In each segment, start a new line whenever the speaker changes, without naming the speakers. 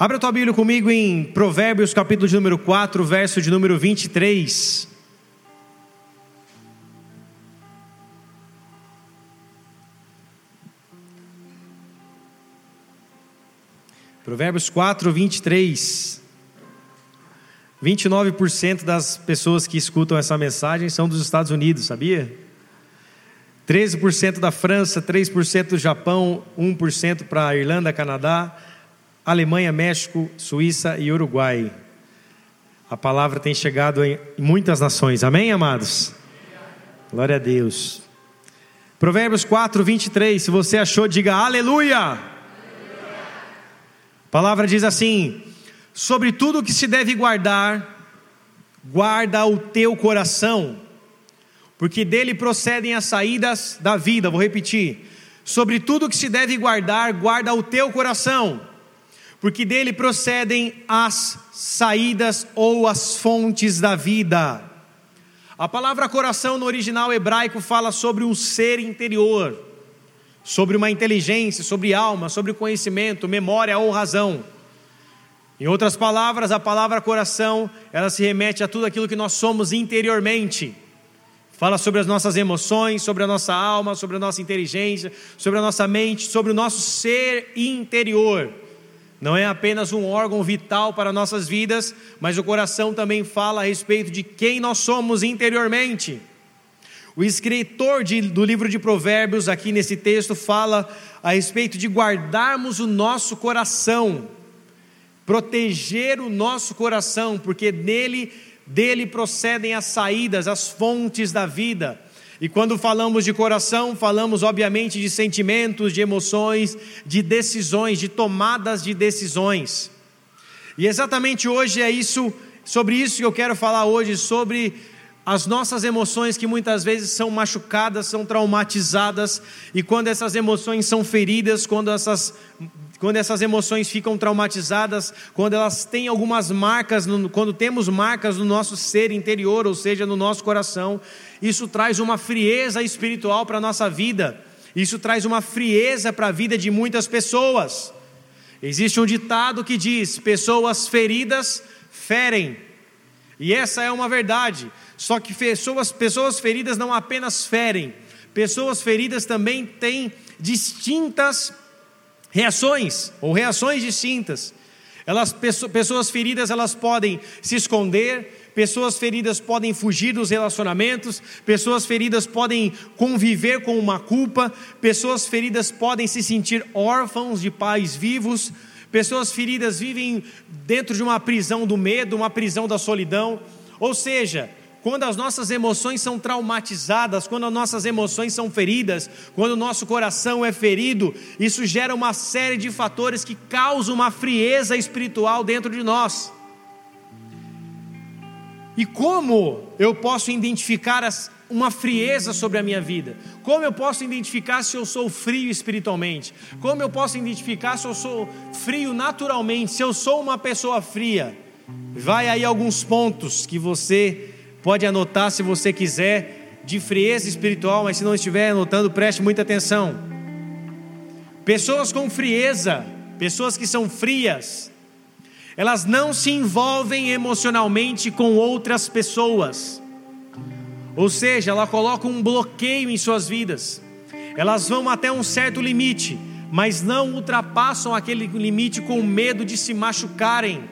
Abra tua Bíblia comigo em Provérbios, capítulo de número 4, verso de número 23. Provérbios 4, 23. 29% das pessoas que escutam essa mensagem são dos Estados Unidos, sabia? 13% da França, 3% do Japão, 1% para a Irlanda, Canadá, Alemanha, México, Suíça e Uruguai. A palavra tem chegado em muitas nações, amém, amados? Glória a Deus. Provérbios 4, 23. Se você achou, diga aleluia. A palavra diz assim: Sobre tudo que se deve guardar, guarda o teu coração, porque dele procedem as saídas da vida. Vou repetir: Sobre tudo que se deve guardar, guarda o teu coração porque dele procedem as saídas ou as fontes da vida. A palavra coração no original hebraico fala sobre um ser interior, sobre uma inteligência, sobre alma, sobre conhecimento, memória ou razão. Em outras palavras, a palavra coração, ela se remete a tudo aquilo que nós somos interiormente. Fala sobre as nossas emoções, sobre a nossa alma, sobre a nossa inteligência, sobre a nossa mente, sobre o nosso ser interior não é apenas um órgão vital para nossas vidas, mas o coração também fala a respeito de quem nós somos interiormente. O escritor de, do livro de Provérbios, aqui nesse texto, fala a respeito de guardarmos o nosso coração, proteger o nosso coração, porque nele, dele procedem as saídas, as fontes da vida. E quando falamos de coração, falamos obviamente de sentimentos, de emoções, de decisões, de tomadas de decisões. E exatamente hoje é isso, sobre isso que eu quero falar hoje, sobre as nossas emoções que muitas vezes são machucadas, são traumatizadas, e quando essas emoções são feridas, quando essas, quando essas emoções ficam traumatizadas, quando elas têm algumas marcas, quando temos marcas no nosso ser interior, ou seja, no nosso coração, isso traz uma frieza espiritual para a nossa vida, isso traz uma frieza para a vida de muitas pessoas. Existe um ditado que diz: pessoas feridas ferem, e essa é uma verdade. Só que pessoas, pessoas feridas não apenas ferem, pessoas feridas também têm distintas reações, ou reações distintas. Elas, pessoas feridas, elas podem se esconder, pessoas feridas podem fugir dos relacionamentos, pessoas feridas podem conviver com uma culpa, pessoas feridas podem se sentir órfãos de pais vivos, pessoas feridas vivem dentro de uma prisão do medo, uma prisão da solidão. Ou seja, quando as nossas emoções são traumatizadas, quando as nossas emoções são feridas, quando o nosso coração é ferido, isso gera uma série de fatores que causam uma frieza espiritual dentro de nós. E como eu posso identificar as, uma frieza sobre a minha vida? Como eu posso identificar se eu sou frio espiritualmente? Como eu posso identificar se eu sou frio naturalmente? Se eu sou uma pessoa fria? Vai aí alguns pontos que você Pode anotar se você quiser, de frieza espiritual, mas se não estiver anotando, preste muita atenção. Pessoas com frieza, pessoas que são frias, elas não se envolvem emocionalmente com outras pessoas. Ou seja, ela coloca um bloqueio em suas vidas. Elas vão até um certo limite, mas não ultrapassam aquele limite com medo de se machucarem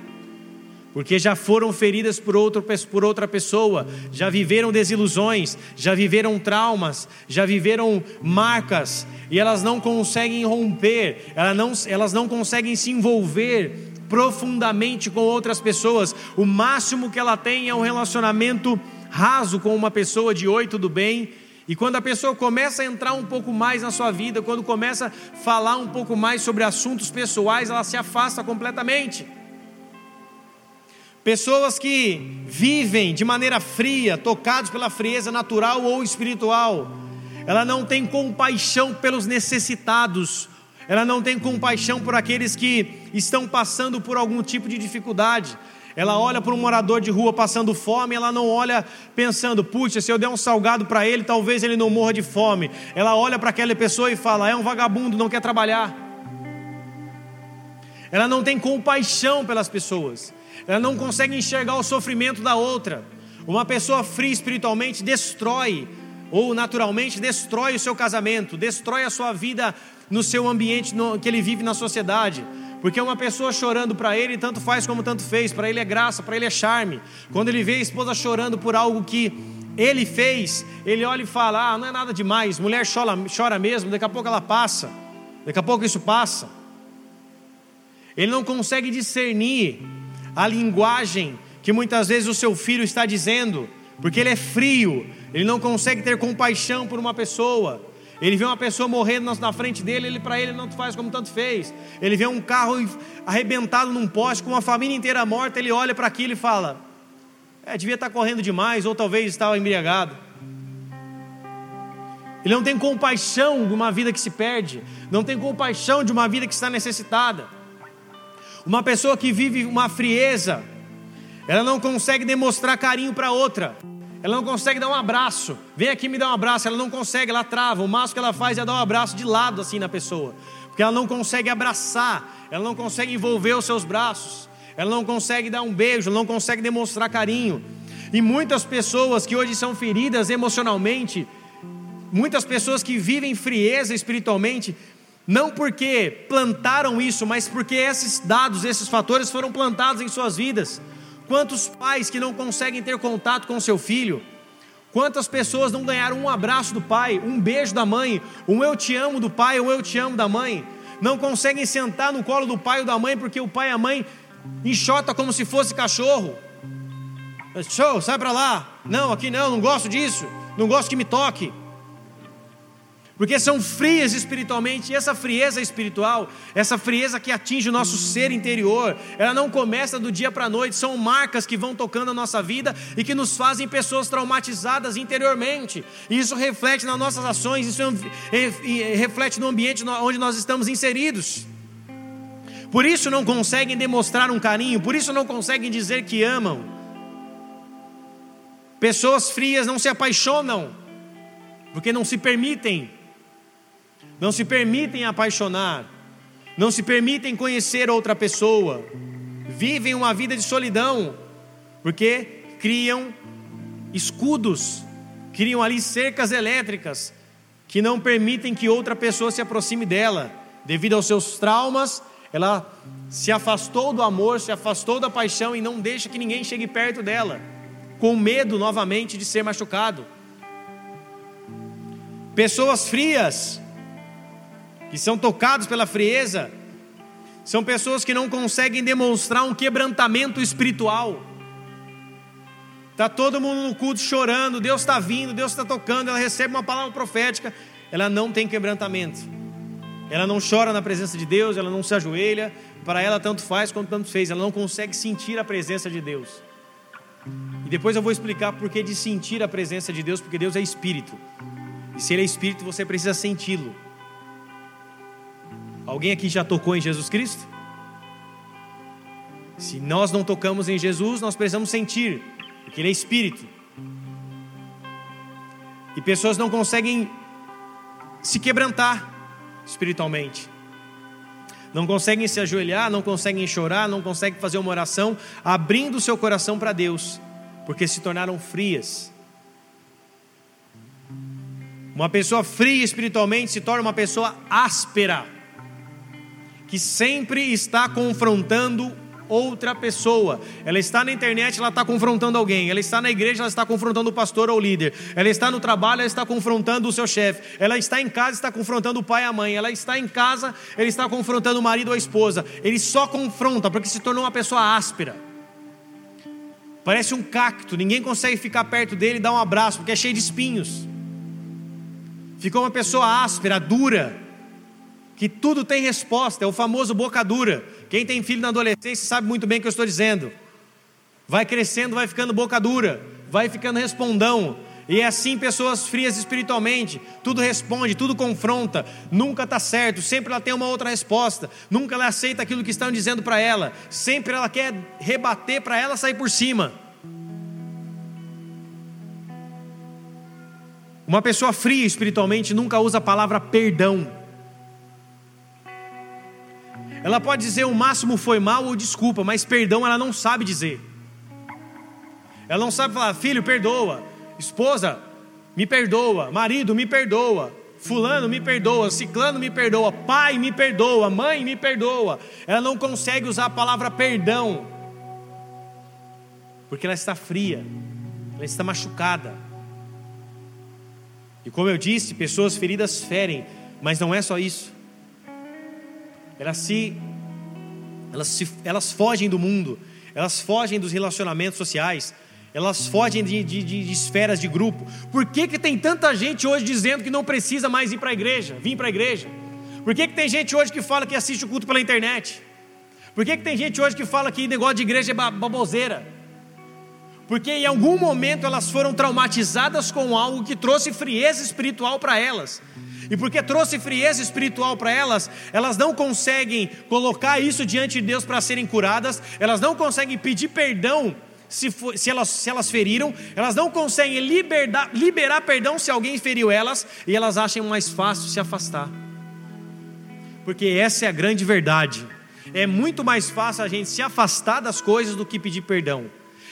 porque já foram feridas por, outro, por outra pessoa, já viveram desilusões, já viveram traumas, já viveram marcas, e elas não conseguem romper, elas não, elas não conseguem se envolver profundamente com outras pessoas. O máximo que ela tem é um relacionamento raso com uma pessoa de oi, tudo bem. E quando a pessoa começa a entrar um pouco mais na sua vida, quando começa a falar um pouco mais sobre assuntos pessoais, ela se afasta completamente. Pessoas que vivem de maneira fria, tocados pela frieza natural ou espiritual. Ela não tem compaixão pelos necessitados. Ela não tem compaixão por aqueles que estão passando por algum tipo de dificuldade. Ela olha para um morador de rua passando fome, ela não olha pensando, puxa, se eu der um salgado para ele, talvez ele não morra de fome. Ela olha para aquela pessoa e fala: é um vagabundo, não quer trabalhar. ela não tem compaixão pelas pessoas, ela não consegue enxergar o sofrimento da outra. Uma pessoa fria espiritualmente destrói, ou naturalmente destrói o seu casamento, destrói a sua vida no seu ambiente no, que ele vive na sociedade. Porque uma pessoa chorando para ele, tanto faz como tanto fez, para ele é graça, para ele é charme. Quando ele vê a esposa chorando por algo que ele fez, ele olha e fala: Ah, não é nada demais, mulher chora, chora mesmo, daqui a pouco ela passa, daqui a pouco isso passa. Ele não consegue discernir a linguagem que muitas vezes o seu filho está dizendo, porque ele é frio, ele não consegue ter compaixão por uma pessoa. Ele vê uma pessoa morrendo na frente dele, ele para ele não faz como tanto fez. Ele vê um carro arrebentado num poste com uma família inteira morta, ele olha para aquilo e fala: é, devia estar correndo demais, ou talvez estava embriagado. Ele não tem compaixão de uma vida que se perde, não tem compaixão de uma vida que está necessitada. Uma pessoa que vive uma frieza, ela não consegue demonstrar carinho para outra. Ela não consegue dar um abraço. Vem aqui me dar um abraço. Ela não consegue, ela trava. O máximo que ela faz é dar um abraço de lado assim na pessoa. Porque ela não consegue abraçar, ela não consegue envolver os seus braços, ela não consegue dar um beijo, ela não consegue demonstrar carinho. E muitas pessoas que hoje são feridas emocionalmente, muitas pessoas que vivem frieza espiritualmente, não porque plantaram isso, mas porque esses dados, esses fatores foram plantados em suas vidas. Quantos pais que não conseguem ter contato com seu filho? Quantas pessoas não ganharam um abraço do pai, um beijo da mãe, um eu te amo do pai, um eu te amo da mãe? Não conseguem sentar no colo do pai ou da mãe porque o pai e a mãe enxota como se fosse cachorro. Show, sai para lá. Não, aqui não, não gosto disso. Não gosto que me toque porque são frias espiritualmente, e essa frieza espiritual, essa frieza que atinge o nosso ser interior, ela não começa do dia para a noite, são marcas que vão tocando a nossa vida e que nos fazem pessoas traumatizadas interiormente, e isso reflete nas nossas ações, isso reflete no ambiente onde nós estamos inseridos. Por isso não conseguem demonstrar um carinho, por isso não conseguem dizer que amam. Pessoas frias não se apaixonam, porque não se permitem não se permitem apaixonar, não se permitem conhecer outra pessoa, vivem uma vida de solidão, porque criam escudos, criam ali cercas elétricas que não permitem que outra pessoa se aproxime dela, devido aos seus traumas, ela se afastou do amor, se afastou da paixão e não deixa que ninguém chegue perto dela, com medo novamente de ser machucado. Pessoas frias que são tocados pela frieza, são pessoas que não conseguem demonstrar um quebrantamento espiritual. Está todo mundo no culto chorando, Deus está vindo, Deus está tocando, ela recebe uma palavra profética, ela não tem quebrantamento. Ela não chora na presença de Deus, ela não se ajoelha, para ela tanto faz quanto tanto fez, ela não consegue sentir a presença de Deus. E depois eu vou explicar por que de sentir a presença de Deus, porque Deus é espírito. E se ele é espírito, você precisa senti-lo. Alguém aqui já tocou em Jesus Cristo? Se nós não tocamos em Jesus, nós precisamos sentir, porque Ele é Espírito. E pessoas não conseguem se quebrantar espiritualmente. Não conseguem se ajoelhar, não conseguem chorar, não conseguem fazer uma oração abrindo o seu coração para Deus, porque se tornaram frias. Uma pessoa fria espiritualmente se torna uma pessoa áspera que sempre está confrontando outra pessoa. Ela está na internet, ela está confrontando alguém. Ela está na igreja, ela está confrontando o pastor ou o líder. Ela está no trabalho, ela está confrontando o seu chefe. Ela está em casa, está confrontando o pai e a mãe. Ela está em casa, ele está confrontando o marido ou a esposa. Ele só confronta porque se tornou uma pessoa áspera. Parece um cacto, ninguém consegue ficar perto dele e dar um abraço porque é cheio de espinhos. Ficou uma pessoa áspera, dura que tudo tem resposta, é o famoso boca dura. Quem tem filho na adolescência sabe muito bem o que eu estou dizendo. Vai crescendo, vai ficando boca dura, vai ficando respondão. E é assim pessoas frias espiritualmente, tudo responde, tudo confronta, nunca está certo, sempre ela tem uma outra resposta, nunca ela aceita aquilo que estão dizendo para ela, sempre ela quer rebater para ela sair por cima. Uma pessoa fria espiritualmente nunca usa a palavra perdão. Ela pode dizer o máximo foi mal ou desculpa, mas perdão ela não sabe dizer. Ela não sabe falar, filho, perdoa. Esposa, me perdoa. Marido, me perdoa. Fulano me perdoa, Ciclano me perdoa, pai me perdoa, mãe me perdoa. Ela não consegue usar a palavra perdão, porque ela está fria, ela está machucada. E como eu disse, pessoas feridas ferem, mas não é só isso. Elas se, elas se, elas fogem do mundo, elas fogem dos relacionamentos sociais, elas fogem de, de, de, esferas de grupo. Por que, que tem tanta gente hoje dizendo que não precisa mais ir para a igreja, vir para a igreja? Por que, que tem gente hoje que fala que assiste o culto pela internet? Por que, que tem gente hoje que fala que negócio de igreja é baboseira? Porque em algum momento elas foram traumatizadas com algo que trouxe frieza espiritual para elas. E porque trouxe frieza espiritual para elas, elas não conseguem colocar isso diante de Deus para serem curadas, elas não conseguem pedir perdão se, for, se, elas, se elas feriram, elas não conseguem liberar, liberar perdão se alguém feriu elas, e elas acham mais fácil se afastar. Porque essa é a grande verdade. É muito mais fácil a gente se afastar das coisas do que pedir perdão.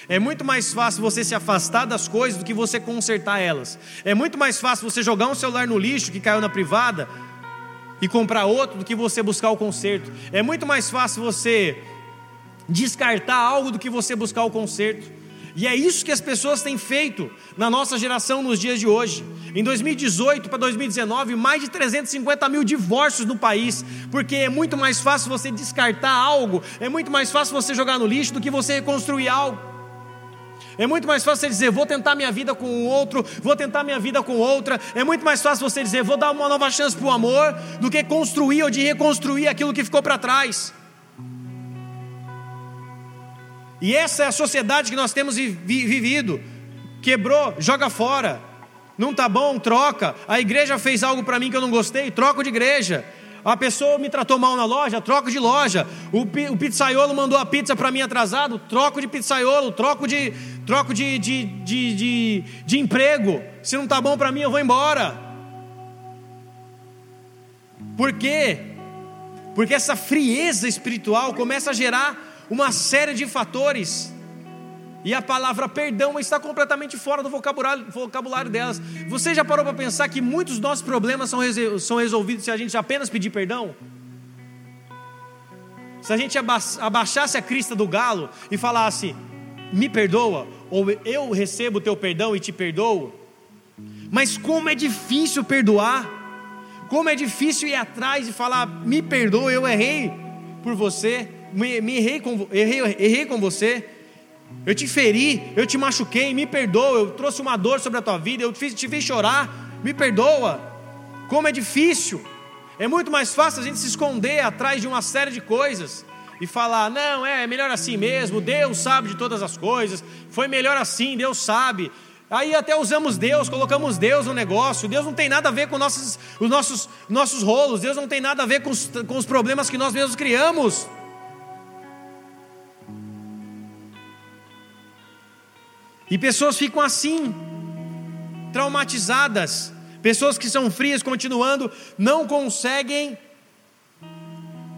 É muito mais fácil você se afastar das coisas do que você consertar elas. É muito mais fácil você jogar um celular no lixo que caiu na privada e comprar outro do que você buscar o conserto. É muito mais fácil você descartar algo do que você buscar o conserto. E é isso que as pessoas têm feito na nossa geração nos dias de hoje. Em 2018 para 2019, mais de 350 mil divórcios no país, porque é muito mais fácil você descartar algo, é muito mais fácil você jogar no lixo do que você reconstruir algo. É muito mais fácil você dizer, vou tentar minha vida com o outro, vou tentar minha vida com outra. É muito mais fácil você dizer, vou dar uma nova chance para o amor, do que construir ou de reconstruir aquilo que ficou para trás. E essa é a sociedade que nós temos vivido. Quebrou, joga fora. Não tá bom, troca. A igreja fez algo para mim que eu não gostei, troco de igreja. A pessoa me tratou mal na loja, troco de loja. O, o pizzaiolo mandou a pizza para mim atrasado, troco de pizzaiolo, troco de troco de, de, de, de, de emprego. Se não tá bom para mim, eu vou embora. Por quê? Porque essa frieza espiritual começa a gerar uma série de fatores. E a palavra perdão está completamente fora do vocabulário, vocabulário delas. Você já parou para pensar que muitos dos nossos problemas são, são resolvidos se a gente apenas pedir perdão? Se a gente abaixasse a crista do galo e falasse, me perdoa, ou eu recebo o teu perdão e te perdoo. Mas como é difícil perdoar, como é difícil ir atrás e falar, me perdoa, eu errei por você me, me errei, com, errei, errei com você, eu te feri, eu te machuquei, me perdoa, eu trouxe uma dor sobre a tua vida, eu te fiz, chorar, me perdoa. Como é difícil, é muito mais fácil a gente se esconder atrás de uma série de coisas e falar: não, é, é melhor assim mesmo, Deus sabe de todas as coisas, foi melhor assim, Deus sabe. Aí até usamos Deus, colocamos Deus no negócio. Deus não tem nada a ver com nossos, os nossos, nossos rolos, Deus não tem nada a ver com os, com os problemas que nós mesmos criamos. E pessoas ficam assim, traumatizadas. Pessoas que são frias, continuando, não conseguem.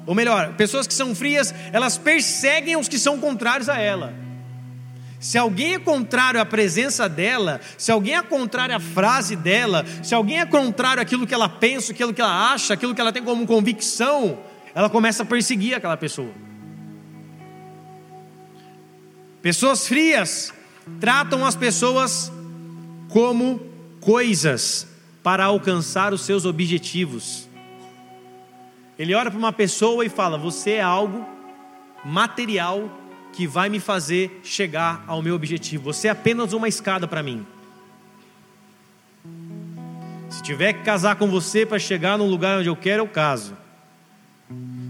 Ou melhor, pessoas que são frias, elas perseguem os que são contrários a ela. Se alguém é contrário à presença dela, se alguém é contrário à frase dela, se alguém é contrário àquilo que ela pensa, aquilo que ela acha, aquilo que ela tem como convicção, ela começa a perseguir aquela pessoa. Pessoas frias tratam as pessoas como coisas para alcançar os seus objetivos. Ele olha para uma pessoa e fala: Você é algo material que vai me fazer chegar ao meu objetivo. Você é apenas uma escada para mim. Se tiver que casar com você para chegar no lugar onde eu quero, eu caso.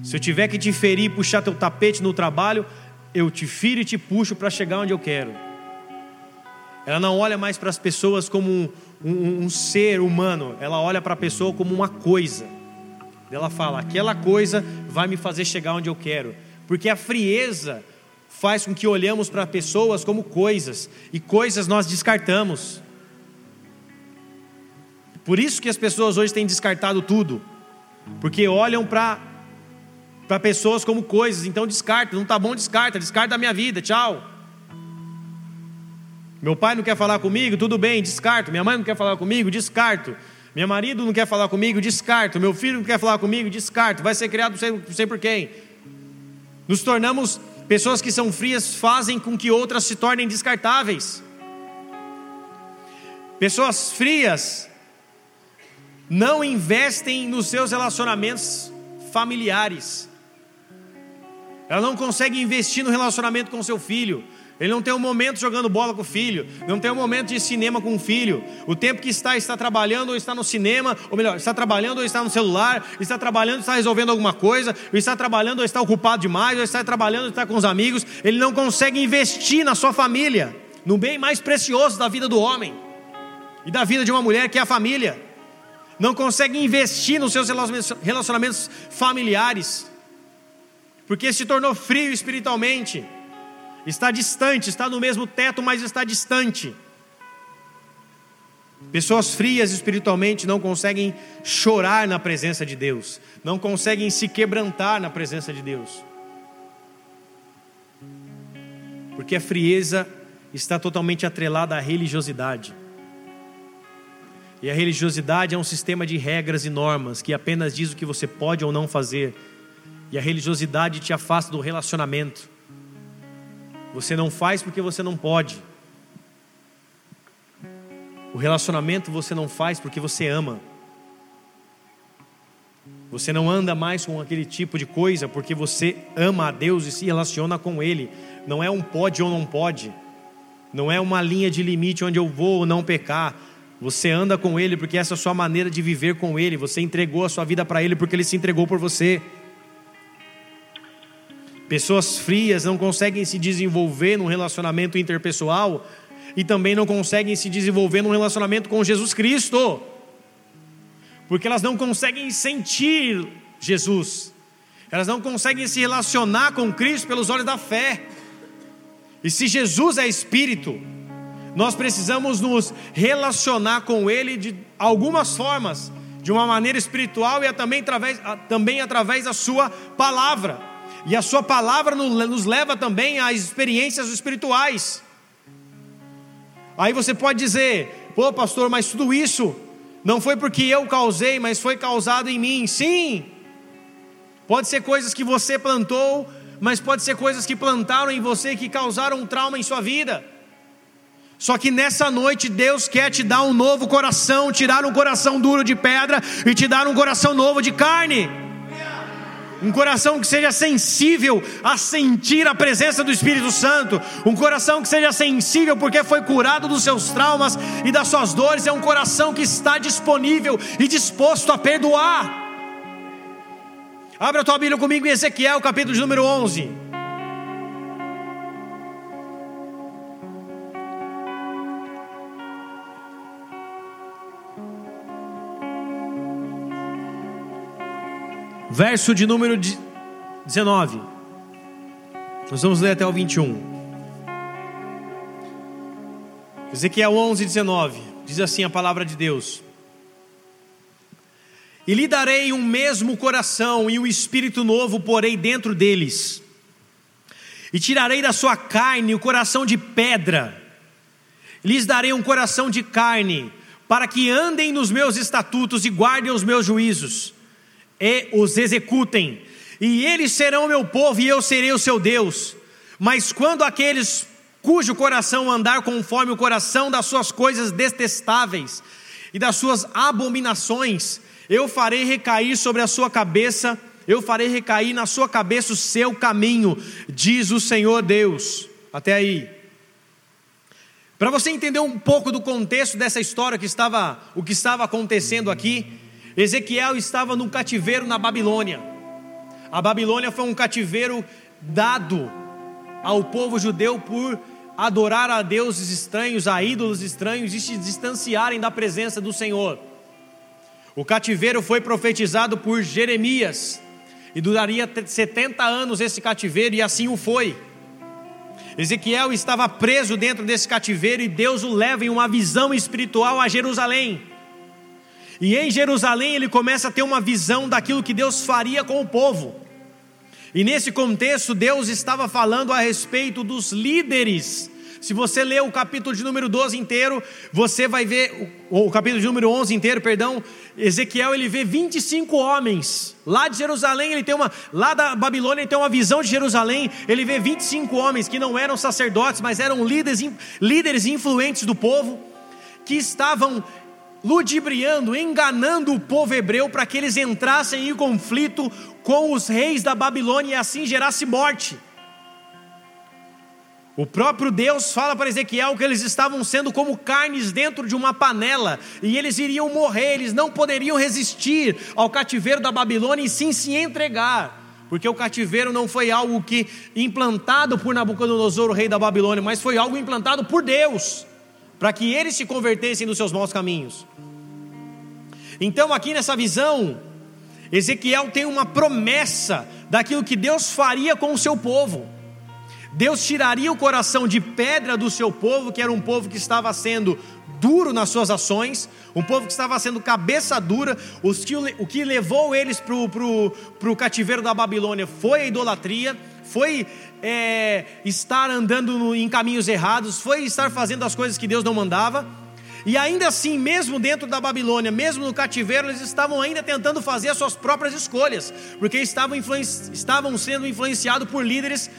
Se eu tiver que te ferir, puxar teu tapete no trabalho, eu te firo e te puxo para chegar onde eu quero. Ela não olha mais para as pessoas como um, um, um ser humano, ela olha para a pessoa como uma coisa. Ela fala: aquela coisa vai me fazer chegar onde eu quero. Porque a frieza faz com que olhamos para pessoas como coisas, e coisas nós descartamos. Por isso que as pessoas hoje têm descartado tudo, porque olham para pessoas como coisas, então descarta, não está bom, descarta, descarta da minha vida, tchau. Meu pai não quer falar comigo, tudo bem, descarto. Minha mãe não quer falar comigo, descarto. Meu marido não quer falar comigo, descarto. Meu filho não quer falar comigo, descarto. Vai ser criado sem, sei por quem. Nos tornamos pessoas que são frias, fazem com que outras se tornem descartáveis. Pessoas frias não investem nos seus relacionamentos familiares. Ela não consegue investir no relacionamento com seu filho. Ele não tem um momento jogando bola com o filho, não tem um momento de cinema com o filho. O tempo que está, está trabalhando ou está no cinema, ou melhor, está trabalhando ou está no celular, está trabalhando está resolvendo alguma coisa, ou está trabalhando ou está ocupado demais, ou está trabalhando ou está com os amigos. Ele não consegue investir na sua família, no bem mais precioso da vida do homem e da vida de uma mulher, que é a família. Não consegue investir nos seus relacionamentos familiares, porque se tornou frio espiritualmente está distante, está no mesmo teto, mas está distante. Pessoas frias espiritualmente não conseguem chorar na presença de Deus, não conseguem se quebrantar na presença de Deus, porque a frieza está totalmente atrelada à religiosidade. E a religiosidade é um sistema de regras e normas que apenas diz o que você pode ou não fazer. E a religiosidade te afasta do relacionamento. Você não faz porque você não pode. O relacionamento você não faz porque você ama. Você não anda mais com aquele tipo de coisa porque você ama a Deus e se relaciona com Ele. Não é um pode ou não pode. Não é uma linha de limite onde eu vou ou não pecar. Você anda com Ele porque essa é a sua maneira de viver com Ele. Você entregou a sua vida para Ele porque Ele se entregou por você. Pessoas frias não conseguem se desenvolver num relacionamento interpessoal e também não conseguem se desenvolver num relacionamento com Jesus Cristo, porque elas não conseguem sentir Jesus, elas não conseguem se relacionar com Cristo pelos olhos da fé. E se Jesus é Espírito, nós precisamos nos relacionar com Ele de algumas formas, de uma maneira espiritual e também através, também através da Sua palavra. E a Sua palavra nos leva também às experiências espirituais. Aí você pode dizer, pô, pastor, mas tudo isso não foi porque eu causei, mas foi causado em mim. Sim, pode ser coisas que você plantou, mas pode ser coisas que plantaram em você que causaram um trauma em sua vida. Só que nessa noite Deus quer te dar um novo coração, tirar um coração duro de pedra e te dar um coração novo de carne um coração que seja sensível a sentir a presença do Espírito Santo, um coração que seja sensível porque foi curado dos seus traumas e das suas dores, é um coração que está disponível e disposto a perdoar. Abra a tua Bíblia comigo em Ezequiel, capítulo de número 11. Verso de número 19. Nós vamos ler até o 21. Ezequiel 11, 19. Diz assim a palavra de Deus: E lhe darei um mesmo coração, e um espírito novo porei dentro deles. E tirarei da sua carne o coração de pedra, lhes darei um coração de carne, para que andem nos meus estatutos e guardem os meus juízos e os executem, e eles serão meu povo e eu serei o seu Deus. Mas quando aqueles cujo coração andar conforme o coração das suas coisas detestáveis e das suas abominações, eu farei recair sobre a sua cabeça, eu farei recair na sua cabeça o seu caminho, diz o Senhor Deus. Até aí. Para você entender um pouco do contexto dessa história que estava, o que estava acontecendo aqui, Ezequiel estava num cativeiro na Babilônia. A Babilônia foi um cativeiro dado ao povo judeu por adorar a deuses estranhos, a ídolos estranhos e se distanciarem da presença do Senhor. O cativeiro foi profetizado por Jeremias e duraria 70 anos esse cativeiro, e assim o foi. Ezequiel estava preso dentro desse cativeiro e Deus o leva em uma visão espiritual a Jerusalém. E em Jerusalém ele começa a ter uma visão daquilo que Deus faria com o povo. E nesse contexto, Deus estava falando a respeito dos líderes. Se você ler o capítulo de número 12 inteiro, você vai ver, o, capítulo de número 11 inteiro, perdão, Ezequiel ele vê 25 homens. Lá de Jerusalém, ele tem uma, lá da Babilônia, ele tem uma visão de Jerusalém, ele vê 25 homens que não eram sacerdotes, mas eram líderes, líderes influentes do povo, que estavam ludibriando, enganando o povo hebreu para que eles entrassem em conflito com os reis da Babilônia e assim gerasse morte. O próprio Deus fala para Ezequiel que eles estavam sendo como carnes dentro de uma panela e eles iriam morrer, eles não poderiam resistir ao cativeiro da Babilônia e sim se entregar. Porque o cativeiro não foi algo que implantado por Nabucodonosor, o rei da Babilônia, mas foi algo implantado por Deus para que eles se convertessem dos seus maus caminhos. Então, aqui nessa visão, Ezequiel tem uma promessa daquilo que Deus faria com o seu povo. Deus tiraria o coração de pedra do seu povo, que era um povo que estava sendo duro nas suas ações, um povo que estava sendo cabeça dura. o que levou eles para o cativeiro da Babilônia foi a idolatria, foi é, estar andando em caminhos errados, foi estar fazendo as coisas que Deus não mandava. E ainda assim, mesmo dentro da Babilônia, mesmo no cativeiro, eles estavam ainda tentando fazer as suas próprias escolhas, porque estavam, estavam sendo influenciados por líderes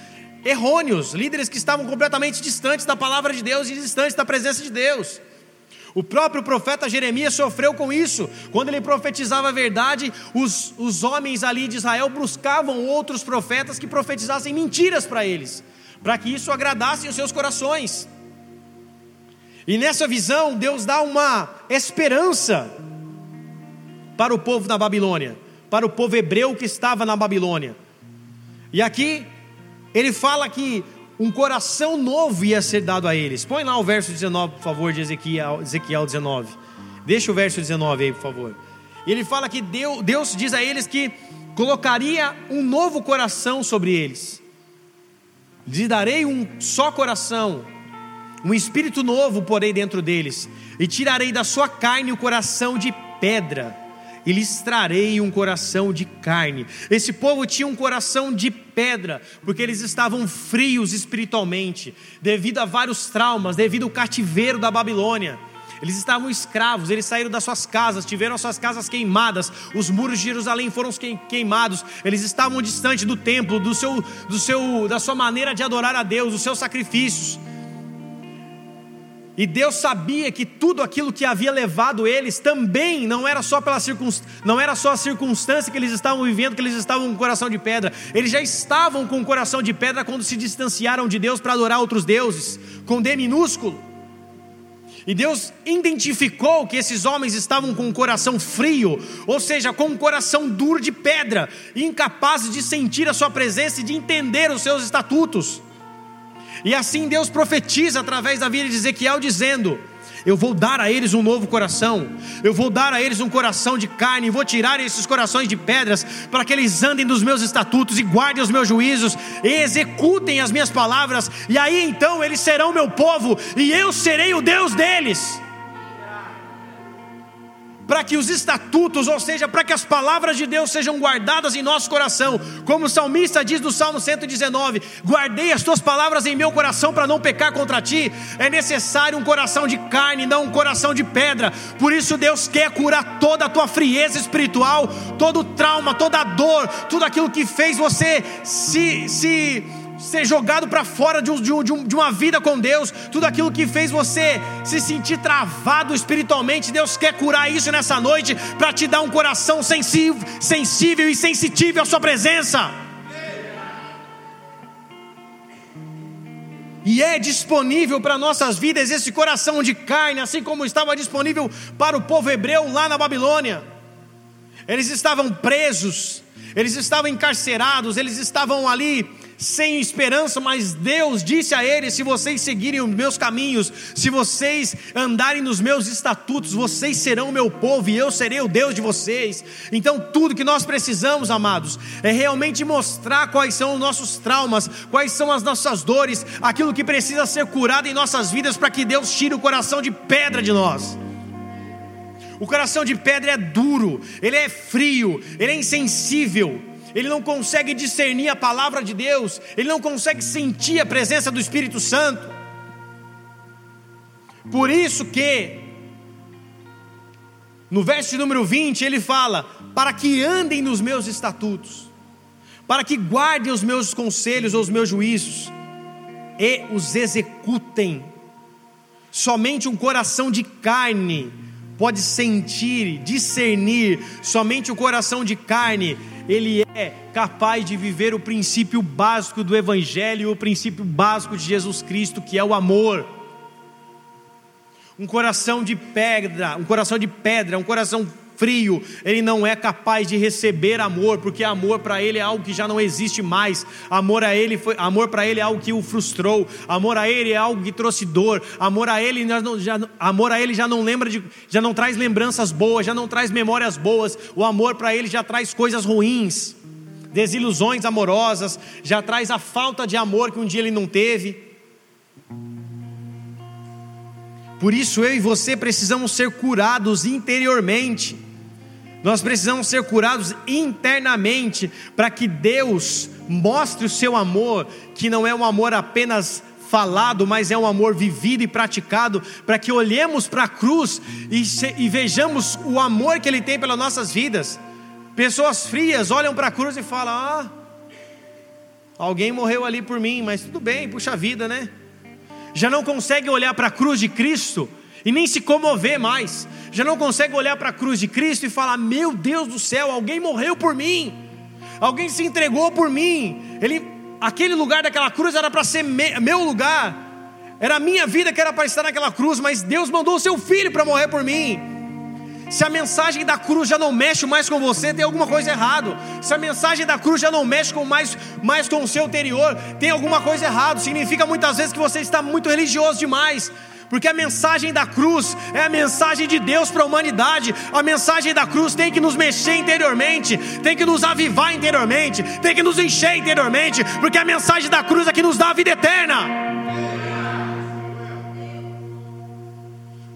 errôneos, líderes que estavam completamente distantes da palavra de Deus e distantes da presença de Deus. O próprio profeta Jeremias sofreu com isso. Quando ele profetizava a verdade, os, os homens ali de Israel buscavam outros profetas que profetizassem mentiras para eles, para que isso agradasse os seus corações. E nessa visão, Deus dá uma esperança para o povo da Babilônia, para o povo hebreu que estava na Babilônia. E aqui ele fala que um coração novo ia ser dado a eles. Põe lá o verso 19, por favor, de Ezequiel, Ezequiel 19. Deixa o verso 19 aí, por favor. Ele fala que Deus, Deus diz a eles que colocaria um novo coração sobre eles. Lhes darei um só coração, um espírito novo porei dentro deles, e tirarei da sua carne o coração de pedra e lhes trarei um coração de carne. Esse povo tinha um coração de pedra, porque eles estavam frios espiritualmente, devido a vários traumas, devido ao cativeiro da Babilônia. Eles estavam escravos, eles saíram das suas casas, tiveram as suas casas queimadas, os muros de Jerusalém foram queimados, eles estavam distante do templo, do seu, do seu, da sua maneira de adorar a Deus, dos seus sacrifícios. E Deus sabia que tudo aquilo que havia levado eles também não era só pela circunst... não era só a circunstância que eles estavam vivendo, que eles estavam com o coração de pedra. Eles já estavam com o coração de pedra quando se distanciaram de Deus para adorar outros deuses, com D minúsculo. E Deus identificou que esses homens estavam com um coração frio, ou seja, com um coração duro de pedra, incapazes de sentir a sua presença e de entender os seus estatutos. E assim Deus profetiza através da vida de Ezequiel, dizendo: Eu vou dar a eles um novo coração, eu vou dar a eles um coração de carne, vou tirar esses corações de pedras, para que eles andem nos meus estatutos e guardem os meus juízos, e executem as minhas palavras, e aí então eles serão meu povo, e eu serei o Deus deles para que os estatutos, ou seja, para que as palavras de Deus sejam guardadas em nosso coração, como o salmista diz no Salmo 119: Guardei as tuas palavras em meu coração para não pecar contra ti. É necessário um coração de carne, não um coração de pedra. Por isso, Deus quer curar toda a tua frieza espiritual, todo o trauma, toda a dor, tudo aquilo que fez você se. se ser jogado para fora de, um, de, um, de, uma vida com Deus, tudo aquilo que fez você se sentir travado espiritualmente, Deus quer curar isso nessa noite para te dar um coração sensível, sensível e sensitível à Sua presença. E é disponível para nossas vidas esse coração de carne, assim como estava disponível para o povo hebreu lá na Babilônia. Eles estavam presos, eles estavam encarcerados, eles estavam ali sem esperança, mas Deus disse a eles: se vocês seguirem os meus caminhos, se vocês andarem nos meus estatutos, vocês serão meu povo e eu serei o Deus de vocês. Então, tudo que nós precisamos, amados, é realmente mostrar quais são os nossos traumas, quais são as nossas dores, aquilo que precisa ser curado em nossas vidas para que Deus tire o coração de pedra de nós. O coração de pedra é duro, ele é frio, ele é insensível ele não consegue discernir a palavra de Deus, ele não consegue sentir a presença do Espírito Santo. Por isso que, no verso número 20, ele fala: Para que andem nos meus estatutos, para que guardem os meus conselhos ou os meus juízos, e os executem. Somente um coração de carne pode sentir, discernir, somente o coração de carne, ele é capaz de viver o princípio básico do Evangelho, o princípio básico de Jesus Cristo, que é o amor. Um coração de pedra, um coração de pedra, um coração frio, ele não é capaz de receber amor, porque amor para ele é algo que já não existe mais. Amor a ele foi, amor para ele é algo que o frustrou. Amor a ele é algo que trouxe dor. Amor a ele já, amor a ele já não lembra de, já não traz lembranças boas, já não traz memórias boas. O amor para ele já traz coisas ruins, desilusões amorosas, já traz a falta de amor que um dia ele não teve. Por isso eu e você precisamos ser curados interiormente. Nós precisamos ser curados internamente para que Deus mostre o seu amor, que não é um amor apenas falado, mas é um amor vivido e praticado, para que olhemos para a cruz e, e, vejamos o amor que Ele tem pelas nossas vidas. Pessoas frias olham para a cruz e falam: Ah, alguém morreu ali por mim, mas tudo bem, puxa vida, né? Já não consegue olhar para a cruz de Cristo e nem se comover mais. Já não consegue olhar para a cruz de Cristo e falar: Meu Deus do céu, alguém morreu por mim, alguém se entregou por mim. Ele, aquele lugar daquela cruz era para ser me, meu lugar, era a minha vida que era para estar naquela cruz, mas Deus mandou o seu filho para morrer por mim. Se a mensagem da cruz já não mexe mais com você, tem alguma coisa errado. Se a mensagem da cruz já não mexe com mais, mais com o seu interior, tem alguma coisa errado. Significa muitas vezes que você está muito religioso demais porque a mensagem da cruz é a mensagem de Deus para a humanidade. A mensagem da cruz tem que nos mexer interiormente, tem que nos avivar interiormente, tem que nos encher interiormente, porque a mensagem da cruz é que nos dá a vida eterna.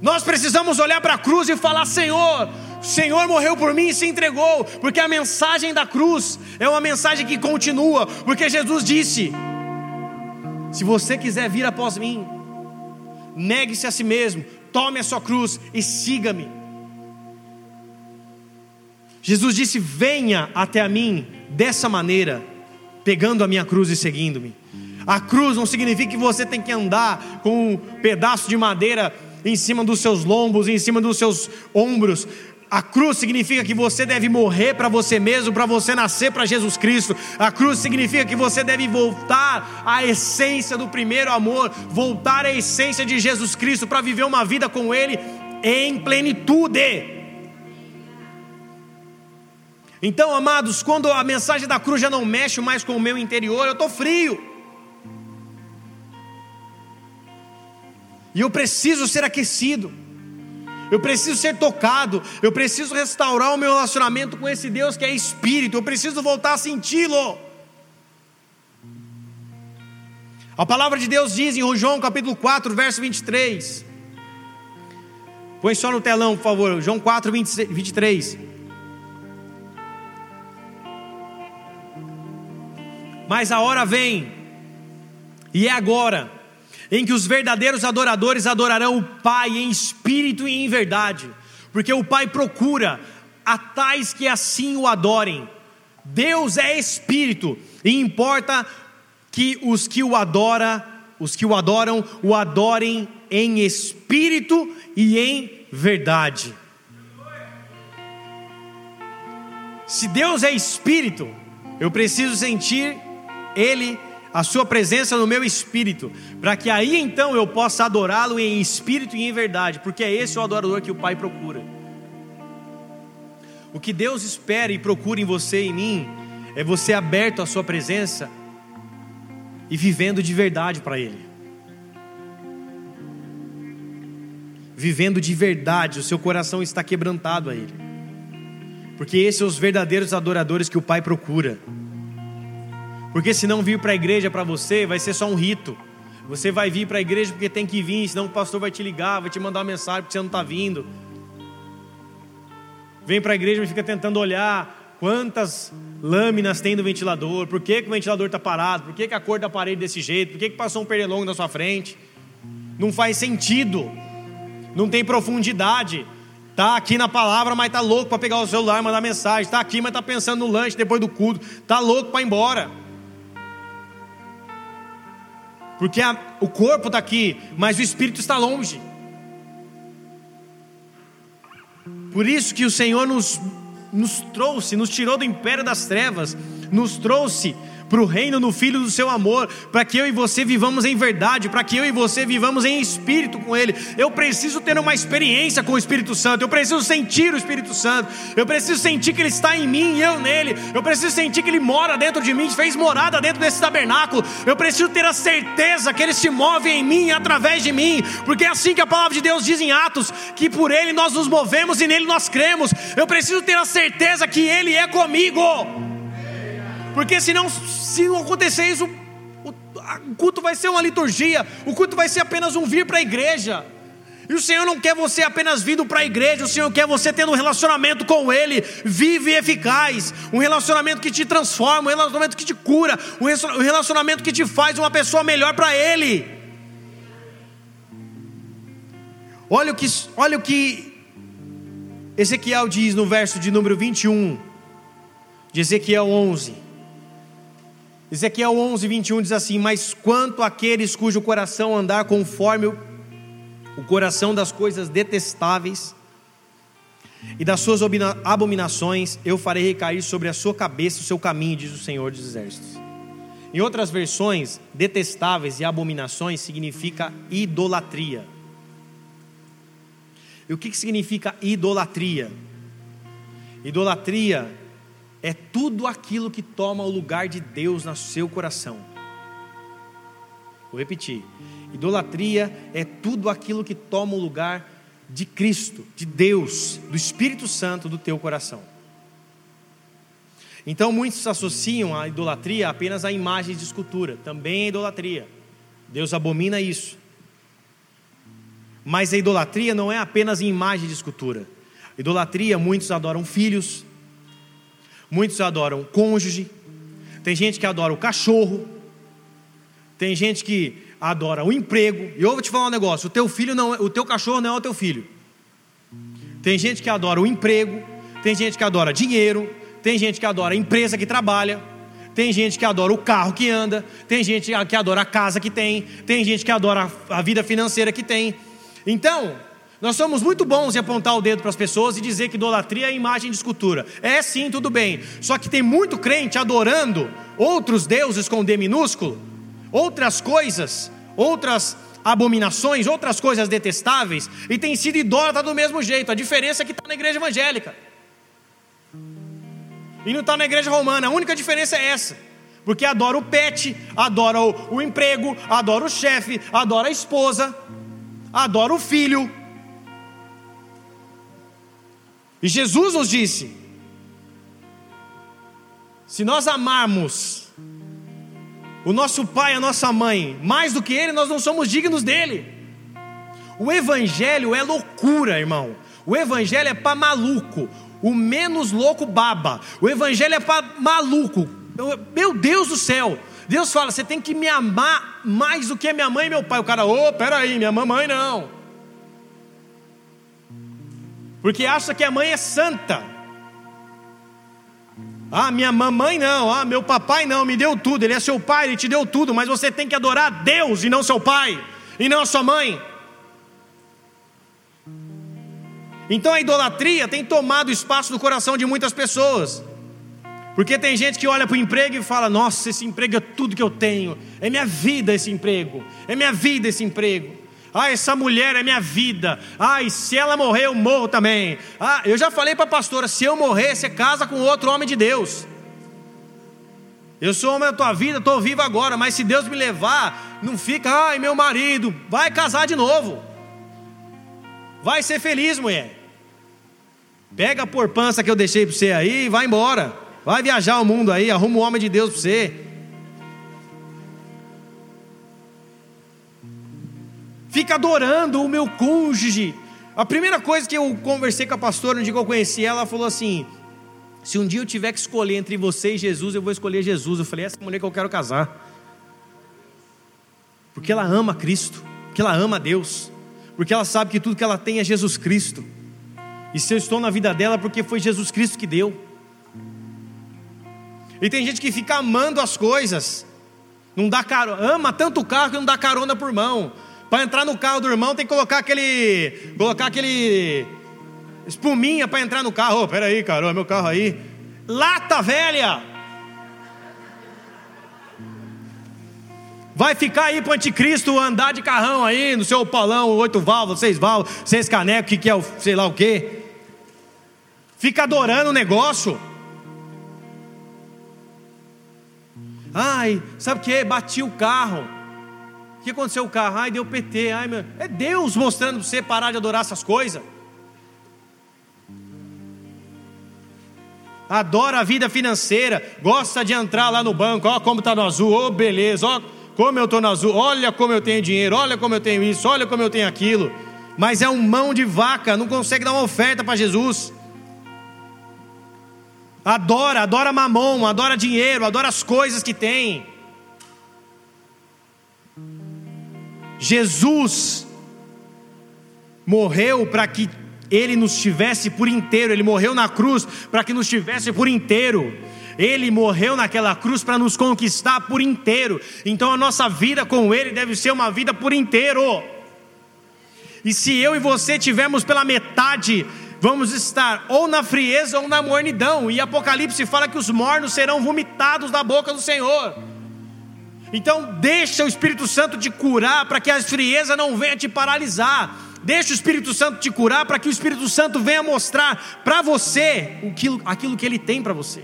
Nós precisamos olhar para a cruz e falar: Senhor, o Senhor morreu por mim e se entregou, porque a mensagem da cruz é uma mensagem que continua, porque Jesus disse: Se você quiser vir após mim, negue-se a si mesmo, tome a sua cruz e siga-me. Jesus disse: Venha até a mim dessa maneira, pegando a minha cruz e seguindo-me. A cruz não significa que você tem que andar com um pedaço de madeira em cima dos seus lombos, em cima dos seus ombros, a cruz significa que você deve morrer para você mesmo, para você nascer para Jesus Cristo. A cruz significa que você deve voltar à essência do primeiro amor, voltar à essência de Jesus Cristo para viver uma vida com Ele em plenitude. Então, amados, quando a mensagem da cruz já não mexe mais com o meu interior, eu estou frio. E eu preciso ser aquecido eu preciso ser tocado, eu preciso restaurar o meu relacionamento com esse Deus que é Espírito, eu preciso voltar a senti-lo. A palavra de Deus diz em João capítulo 4, verso 23. Põe só no telão, por favor, João 4, 23. Mas a hora vem, e é agora em que os verdadeiros adoradores adorarão o Pai em espírito e em verdade, porque o Pai procura a tais que assim o adorem. Deus é espírito e importa que os que o adora, os que o adoram, o adorem em espírito e em verdade. Se Deus é espírito, eu preciso sentir ele a sua presença no meu espírito, para que aí então eu possa adorá-lo em espírito e em verdade, porque é esse o adorador que o Pai procura. O que Deus espera e procura em você e em mim é você aberto à sua presença e vivendo de verdade para Ele. Vivendo de verdade, o seu coração está quebrantado a Ele. Porque esses são os verdadeiros adoradores que o Pai procura. Porque se não vir para a igreja para você, vai ser só um rito. Você vai vir para a igreja porque tem que vir, senão o pastor vai te ligar, vai te mandar uma mensagem porque você não está vindo. Vem para a igreja e fica tentando olhar quantas lâminas tem no ventilador, por que, que o ventilador está parado, por que, que a cor da parede desse jeito, por que, que passou um pernilongo na sua frente. Não faz sentido, não tem profundidade. Tá aqui na palavra, mas tá louco para pegar o celular, mandar mensagem. Tá aqui, mas tá pensando no lanche depois do culto. Tá louco para ir embora. Porque a, o corpo está aqui, mas o espírito está longe. Por isso que o Senhor nos, nos trouxe, nos tirou do império das trevas, nos trouxe para o reino no Filho do seu amor, para que eu e você vivamos em verdade, para que eu e você vivamos em espírito com Ele. Eu preciso ter uma experiência com o Espírito Santo, eu preciso sentir o Espírito Santo, eu preciso sentir que Ele está em mim e eu nele, eu preciso sentir que Ele mora dentro de mim, fez morada dentro desse tabernáculo, eu preciso ter a certeza que Ele se move em mim e através de mim, porque é assim que a palavra de Deus diz em Atos, que por Ele nós nos movemos e nele nós cremos, eu preciso ter a certeza que Ele é comigo. Porque senão, se não acontecer isso, o culto vai ser uma liturgia, o culto vai ser apenas um vir para a igreja. E o Senhor não quer você apenas vindo para a igreja, o Senhor quer você tendo um relacionamento com Ele, vivo e eficaz, um relacionamento que te transforma, um relacionamento que te cura, um relacionamento que te faz uma pessoa melhor para Ele. Olha o que, olha o que Ezequiel diz no verso de número 21 de Ezequiel 11. Ezequiel 11, 21 diz assim: Mas quanto àqueles cujo coração andar conforme o, coração das coisas detestáveis e das suas abominações, eu farei recair sobre a sua cabeça o seu caminho, diz o Senhor dos Exércitos. Em outras versões, detestáveis e abominações significa idolatria. E o que significa idolatria? Idolatria é tudo aquilo que toma o lugar de Deus no seu coração. Vou repetir: idolatria é tudo aquilo que toma o lugar de Cristo, de Deus, do Espírito Santo do teu coração. Então muitos associam a idolatria apenas a imagens de escultura, também é idolatria. Deus abomina isso. Mas a idolatria não é apenas em imagem de escultura. Idolatria, muitos adoram filhos, Muitos adoram cônjuge, tem gente que adora o cachorro, tem gente que adora o emprego. E eu vou te falar um negócio: o teu filho não, é, o teu cachorro não é o teu filho. Tem gente que adora o emprego, tem gente que adora dinheiro, tem gente que adora a empresa que trabalha, tem gente que adora o carro que anda, tem gente que adora a casa que tem, tem gente que adora a vida financeira que tem. Então, nós somos muito bons em apontar o dedo para as pessoas e dizer que idolatria é imagem de escultura. É sim, tudo bem. Só que tem muito crente adorando outros deuses com D minúsculo, outras coisas, outras abominações, outras coisas detestáveis, e tem sido idólatra do mesmo jeito. A diferença é que está na igreja evangélica. E não está na igreja romana. A única diferença é essa. Porque adora o pet, adora o, o emprego, adora o chefe, adora a esposa, adora o filho e Jesus nos disse: se nós amarmos o nosso pai, a nossa mãe, mais do que ele, nós não somos dignos dele. O evangelho é loucura, irmão. O evangelho é para maluco. O menos louco baba. O evangelho é para maluco. Meu Deus do céu. Deus fala: você tem que me amar mais do que minha mãe e meu pai. O cara, ô, oh, peraí, minha mamãe não porque acha que a mãe é santa. Ah, minha mamãe não, ah, meu papai não, me deu tudo, ele é seu pai, ele te deu tudo, mas você tem que adorar a Deus e não seu pai, e não a sua mãe. Então a idolatria tem tomado espaço no coração de muitas pessoas. Porque tem gente que olha para o emprego e fala: Nossa, esse emprego é tudo que eu tenho, é minha vida esse emprego, é minha vida esse emprego. Ah, essa mulher é minha vida. Ah, se ela morrer, eu morro também. Ah, eu já falei para a pastora: se eu morrer, você casa com outro homem de Deus. Eu sou homem da tua vida, estou vivo agora, mas se Deus me levar, não fica, ai meu marido, vai casar de novo. Vai ser feliz, mulher. Pega a porpança que eu deixei para você aí e vai embora. Vai viajar o mundo aí, arruma um homem de Deus para você. Fica adorando o meu cônjuge. A primeira coisa que eu conversei com a pastora, no dia que eu conheci ela, ela falou assim: Se um dia eu tiver que escolher entre você e Jesus, eu vou escolher Jesus. Eu falei, essa mulher que eu quero casar. Porque ela ama Cristo, porque ela ama Deus, porque ela sabe que tudo que ela tem é Jesus Cristo. E se eu estou na vida dela, porque foi Jesus Cristo que deu. E tem gente que fica amando as coisas, não dá caro, ama tanto o carro que não dá carona por mão. Para entrar no carro do irmão tem que colocar aquele, colocar aquele espuminha para entrar no carro. Oh, peraí, cara, é meu carro aí. Lata velha. Vai ficar aí o anticristo andar de carrão aí no seu palão, oito válvulas, seis válvulas, seis canecos, que, que é o sei lá o quê. Fica adorando o negócio. Ai, sabe o que? Bati o carro. O que aconteceu o carro? Ai, deu PT. Ai, meu... É Deus mostrando para você parar de adorar essas coisas. Adora a vida financeira, gosta de entrar lá no banco, ó como está no azul, oh, beleza, ó como eu estou no azul, olha como eu tenho dinheiro, olha como eu tenho isso, olha como eu tenho aquilo. Mas é um mão de vaca, não consegue dar uma oferta para Jesus. Adora, adora mamão, adora dinheiro, adora as coisas que tem. Jesus morreu para que ele nos tivesse por inteiro, ele morreu na cruz para que nos tivesse por inteiro. Ele morreu naquela cruz para nos conquistar por inteiro. Então a nossa vida com Ele deve ser uma vida por inteiro. E se eu e você tivermos pela metade, vamos estar ou na frieza ou na mornidão. E Apocalipse fala que os mornos serão vomitados da boca do Senhor. Então deixa o Espírito Santo te curar para que a frieza não venha te paralisar. Deixa o Espírito Santo te curar para que o Espírito Santo venha mostrar para você aquilo, aquilo que ele tem para você.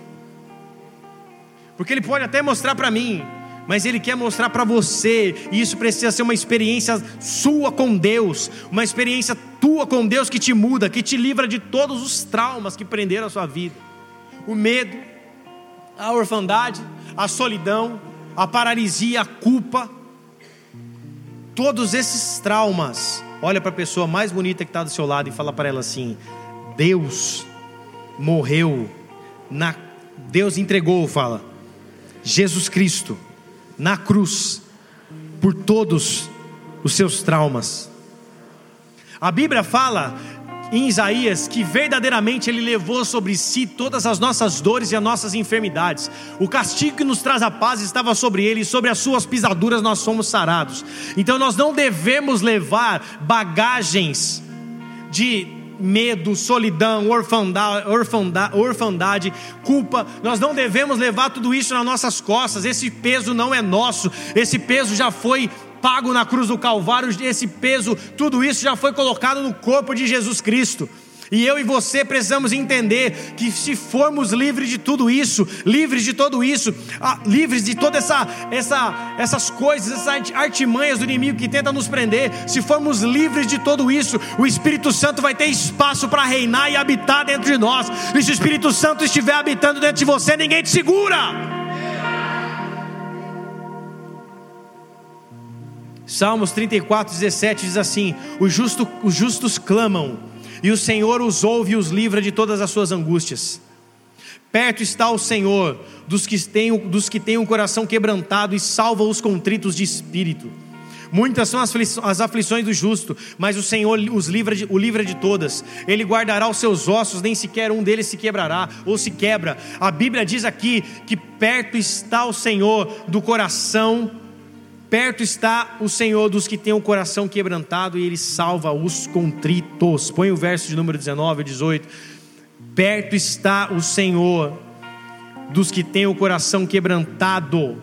Porque ele pode até mostrar para mim, mas ele quer mostrar para você, e isso precisa ser uma experiência sua com Deus, uma experiência tua com Deus que te muda, que te livra de todos os traumas que prenderam a sua vida. O medo, a orfandade, a solidão, a paralisia, a culpa, todos esses traumas. Olha para a pessoa mais bonita que está do seu lado e fala para ela assim: Deus morreu na Deus entregou, fala, Jesus Cristo na cruz por todos os seus traumas. A Bíblia fala em Isaías que verdadeiramente ele levou sobre si todas as nossas dores e as nossas enfermidades. O castigo que nos traz a paz estava sobre ele e sobre as suas pisaduras nós somos sarados. Então nós não devemos levar bagagens de medo, solidão, orfandade, orfandade, orfandade, culpa. Nós não devemos levar tudo isso nas nossas costas. Esse peso não é nosso. Esse peso já foi pago na cruz do Calvário. Esse peso, tudo isso já foi colocado no corpo de Jesus Cristo. E eu e você precisamos entender que se formos livres de tudo isso, livres de tudo isso, ah, livres de todas essa, essa, essas coisas, essas artimanhas do inimigo que tenta nos prender, se formos livres de tudo isso, o Espírito Santo vai ter espaço para reinar e habitar dentro de nós. E se o Espírito Santo estiver habitando dentro de você, ninguém te segura. Salmos 34, 17 diz assim: os, justo, os justos clamam e o Senhor os ouve e os livra de todas as suas angústias. Perto está o Senhor dos que têm, dos que têm um coração quebrantado e salva os contritos de espírito. Muitas são as aflições do justo, mas o Senhor os livra de, o livra de todas. Ele guardará os seus ossos, nem sequer um deles se quebrará ou se quebra. A Bíblia diz aqui que perto está o Senhor do coração Perto está o Senhor dos que têm o coração quebrantado e ele salva os contritos. Põe o verso de número 19 e 18. Perto está o Senhor dos que têm o coração quebrantado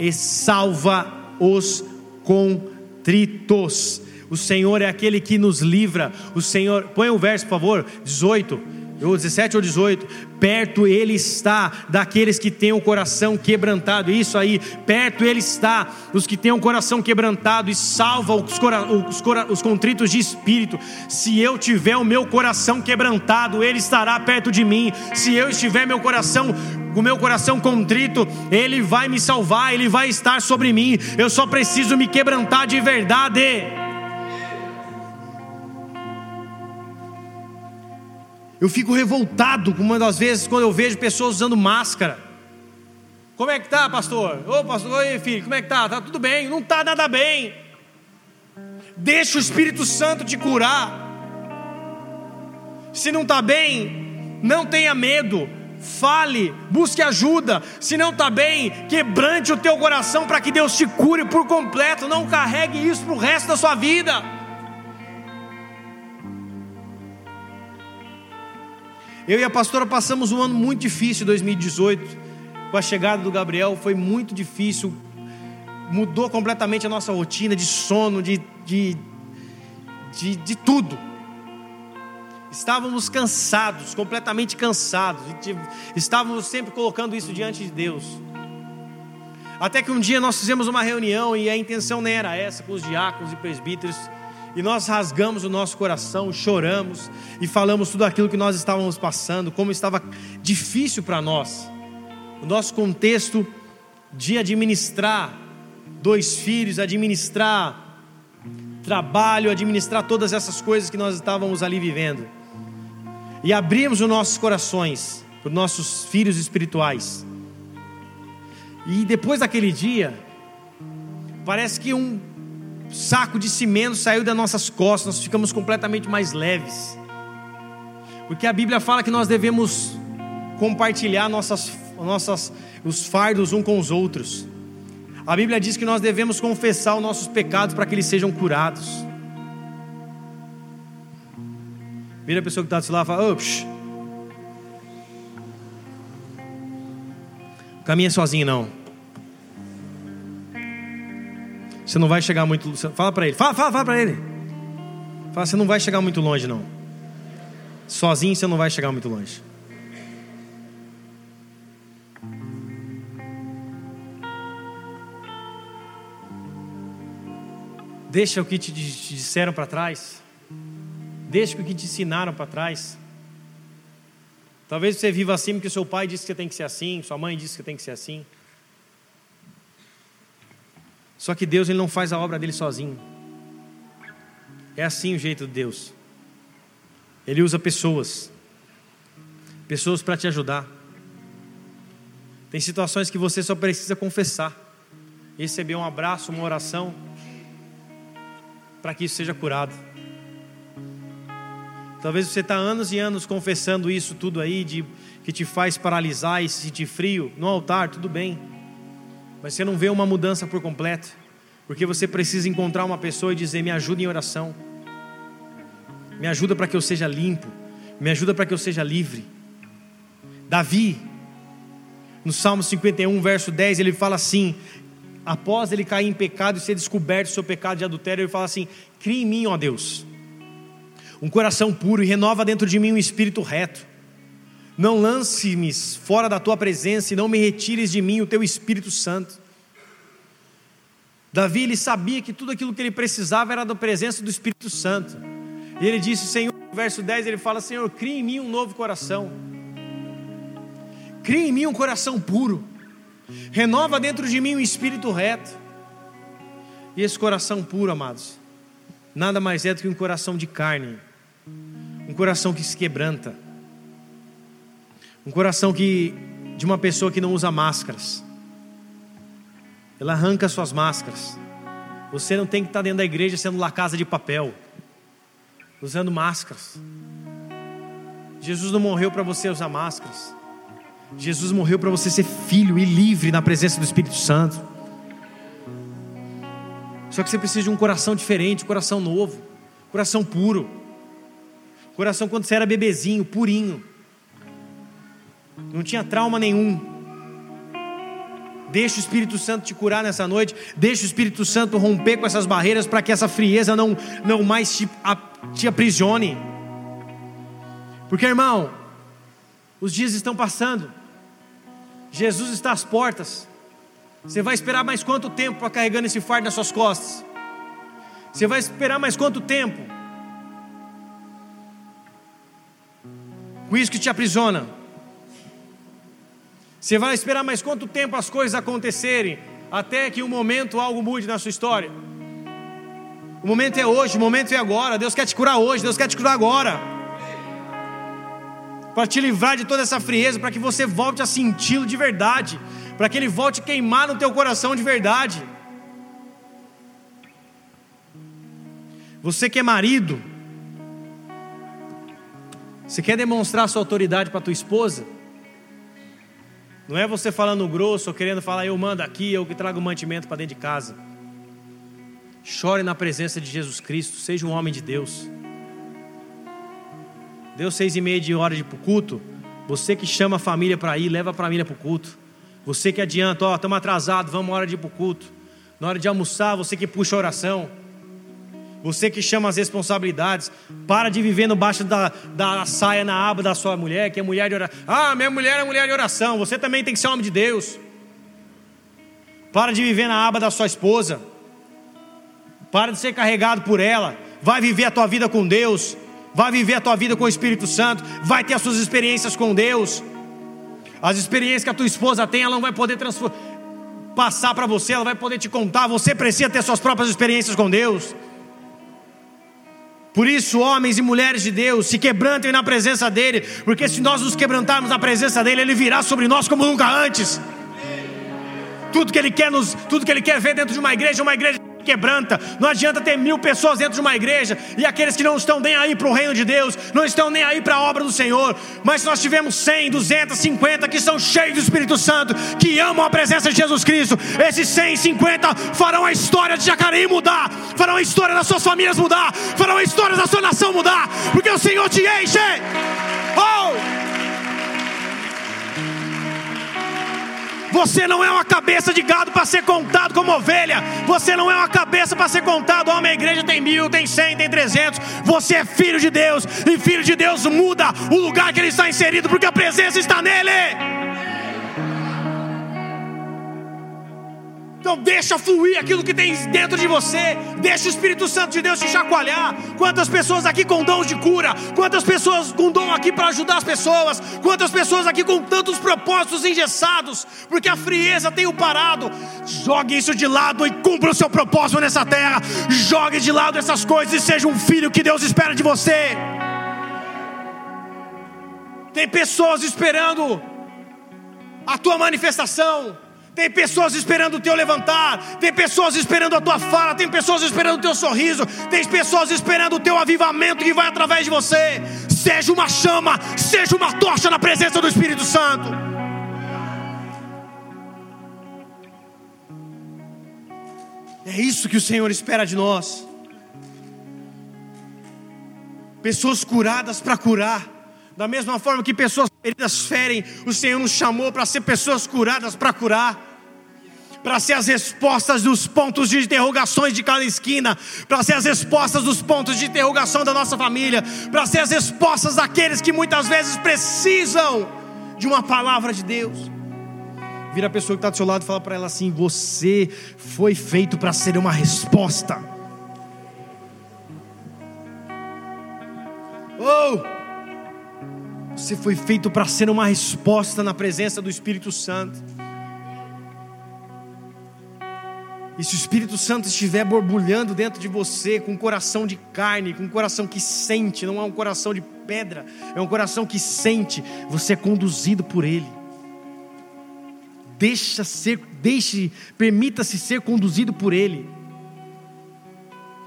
e salva os contritos. O Senhor é aquele que nos livra. O Senhor, põe o verso, por favor, 18 ou 17 ou 18, perto ele está daqueles que têm o coração quebrantado, isso aí, perto ele está dos que têm o coração quebrantado e salva os, cora, os, cora, os contritos de espírito. Se eu tiver o meu coração quebrantado, ele estará perto de mim. Se eu estiver meu coração o meu coração contrito, ele vai me salvar, ele vai estar sobre mim. Eu só preciso me quebrantar de verdade. Eu fico revoltado com das vezes quando eu vejo pessoas usando máscara. Como é que tá, pastor? Ô, pastor, oi, filho, como é que tá? Tá tudo bem? Não tá nada bem. Deixa o Espírito Santo te curar. Se não está bem, não tenha medo, fale, busque ajuda. Se não está bem, quebrante o teu coração para que Deus te cure por completo. Não carregue isso para o resto da sua vida. Eu e a pastora passamos um ano muito difícil, 2018, com a chegada do Gabriel, foi muito difícil, mudou completamente a nossa rotina de sono, de, de, de, de tudo. Estávamos cansados, completamente cansados, estávamos sempre colocando isso diante de Deus. Até que um dia nós fizemos uma reunião e a intenção nem era essa, com os diáconos e presbíteros, e nós rasgamos o nosso coração, choramos e falamos tudo aquilo que nós estávamos passando, como estava difícil para nós, o nosso contexto de administrar dois filhos, administrar trabalho, administrar todas essas coisas que nós estávamos ali vivendo e abrirmos os nossos corações para os nossos filhos espirituais. E depois daquele dia, parece que um saco de cimento saiu das nossas costas, nós ficamos completamente mais leves. Porque a Bíblia fala que nós devemos compartilhar nossas, nossas, os fardos um com os outros. A Bíblia diz que nós devemos confessar os nossos pecados para que eles sejam curados. Vira a pessoa que está do seu lado e fala: Ops. Caminha sozinho não. Você não vai chegar muito. Fala para ele. Fala, fala, fala para ele. Fala, você não vai chegar muito longe não. Sozinho você não vai chegar muito longe. Deixa o que te disseram para trás. Deixa o que te ensinaram para trás. Talvez você viva assim porque seu pai disse que tem que ser assim, sua mãe disse que tem que ser assim. Só que Deus ele não faz a obra dele sozinho. É assim o jeito de Deus. Ele usa pessoas. Pessoas para te ajudar. Tem situações que você só precisa confessar. Receber um abraço, uma oração, para que isso seja curado. Talvez você está anos e anos confessando isso tudo aí, de, que te faz paralisar e se sentir frio no altar, tudo bem. Mas você não vê uma mudança por completo, porque você precisa encontrar uma pessoa e dizer: Me ajuda em oração, me ajuda para que eu seja limpo, me ajuda para que eu seja livre. Davi, no Salmo 51, verso 10, ele fala assim: após ele cair em pecado e ser descoberto o seu pecado de adultério, ele fala assim: Crie em mim, ó Deus um coração puro e renova dentro de mim um espírito reto. Não lance-me fora da tua presença e não me retires de mim o teu Espírito Santo. Davi ele sabia que tudo aquilo que ele precisava era da presença do Espírito Santo. E ele disse, Senhor, no verso 10 ele fala: Senhor, crie em mim um novo coração. Crie em mim um coração puro. Renova dentro de mim um espírito reto. E esse coração puro, amados, nada mais é do que um coração de carne um coração que se quebranta, um coração que de uma pessoa que não usa máscaras. Ela arranca suas máscaras. Você não tem que estar dentro da igreja sendo lá casa de papel, usando máscaras. Jesus não morreu para você usar máscaras. Jesus morreu para você ser filho e livre na presença do Espírito Santo. Só que você precisa de um coração diferente, um coração novo, um coração puro. Coração quando você era bebezinho, purinho. Não tinha trauma nenhum. Deixa o Espírito Santo te curar nessa noite. Deixa o Espírito Santo romper com essas barreiras para que essa frieza não, não mais te, a, te aprisione. Porque, irmão, os dias estão passando. Jesus está às portas. Você vai esperar mais quanto tempo para carregando esse fardo nas suas costas? Você vai esperar mais quanto tempo? com isso que te aprisiona. Você vai esperar mais quanto tempo as coisas acontecerem até que um momento algo mude na sua história? O momento é hoje, o momento é agora. Deus quer te curar hoje, Deus quer te curar agora. para te livrar de toda essa frieza, para que você volte a senti-lo de verdade, para que ele volte a queimar no teu coração de verdade. Você que é marido, você quer demonstrar sua autoridade para tua esposa? Não é você falando grosso ou querendo falar, eu mando aqui, eu que trago mantimento para dentro de casa. Chore na presença de Jesus Cristo, seja um homem de Deus. Deu seis e meia de hora de culto. Você que chama a família para ir, leva a família para o culto. Você que adianta, ó, estamos atrasados, vamos hora de ir para o culto. Na hora de almoçar, você que puxa a oração. Você que chama as responsabilidades, para de viver no baixo da, da saia na aba da sua mulher, que é mulher de oração. Ah, minha mulher é mulher de oração. Você também tem que ser homem de Deus. Para de viver na aba da sua esposa. Para de ser carregado por ela. Vai viver a tua vida com Deus. Vai viver a tua vida com o Espírito Santo. Vai ter as suas experiências com Deus. As experiências que a tua esposa tem, ela não vai poder passar para você, ela vai poder te contar. Você precisa ter suas próprias experiências com Deus. Por isso, homens e mulheres de Deus, se quebrantem na presença dEle, porque se nós nos quebrantarmos na presença dEle, Ele virá sobre nós como nunca antes. Tudo que Ele quer nos, tudo que Ele quer ver dentro de uma igreja, uma igreja quebranta. Não adianta ter mil pessoas dentro de uma igreja e aqueles que não estão nem aí para o reino de Deus, não estão nem aí para a obra do Senhor. Mas se nós tivermos 100, 250 que são cheios do Espírito Santo, que amam a presença de Jesus Cristo, esses 150 farão a história de Jacareí mudar, farão a história das suas famílias mudar, farão a história da sua nação mudar, porque o Senhor te enche. Oh! Você não é uma cabeça de gado para ser contado como ovelha. Você não é uma cabeça para ser contado. Minha igreja tem mil, tem cem, tem trezentos. Você é filho de Deus. E filho de Deus muda o lugar que ele está inserido, porque a presença está nele. Então deixa fluir aquilo que tem dentro de você. Deixa o Espírito Santo de Deus te chacoalhar. Quantas pessoas aqui com dons de cura? Quantas pessoas com dom aqui para ajudar as pessoas? Quantas pessoas aqui com tantos propósitos engessados? Porque a frieza tem o parado. Jogue isso de lado e cumpra o seu propósito nessa terra. Jogue de lado essas coisas e seja um filho que Deus espera de você. Tem pessoas esperando a tua manifestação tem pessoas esperando o teu levantar, tem pessoas esperando a tua fala, tem pessoas esperando o teu sorriso, tem pessoas esperando o teu avivamento que vai através de você. Seja uma chama, seja uma tocha na presença do Espírito Santo. É isso que o Senhor espera de nós. Pessoas curadas para curar. Da mesma forma que pessoas feridas ferem, o Senhor nos chamou para ser pessoas curadas para curar para ser as respostas dos pontos de interrogações de cada esquina, para ser as respostas dos pontos de interrogação da nossa família, para ser as respostas daqueles que muitas vezes precisam de uma palavra de Deus. Vira a pessoa que está do seu lado e fala para ela assim: Você foi feito para ser uma resposta. Oh! Você foi feito para ser uma resposta na presença do Espírito Santo. E se o Espírito Santo estiver borbulhando dentro de você, com um coração de carne, com um coração que sente, não é um coração de pedra, é um coração que sente, você é conduzido por Ele. Deixa ser, deixe, permita-se ser conduzido por Ele.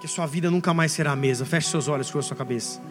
Que a sua vida nunca mais será a mesma. Feche seus olhos com a sua cabeça.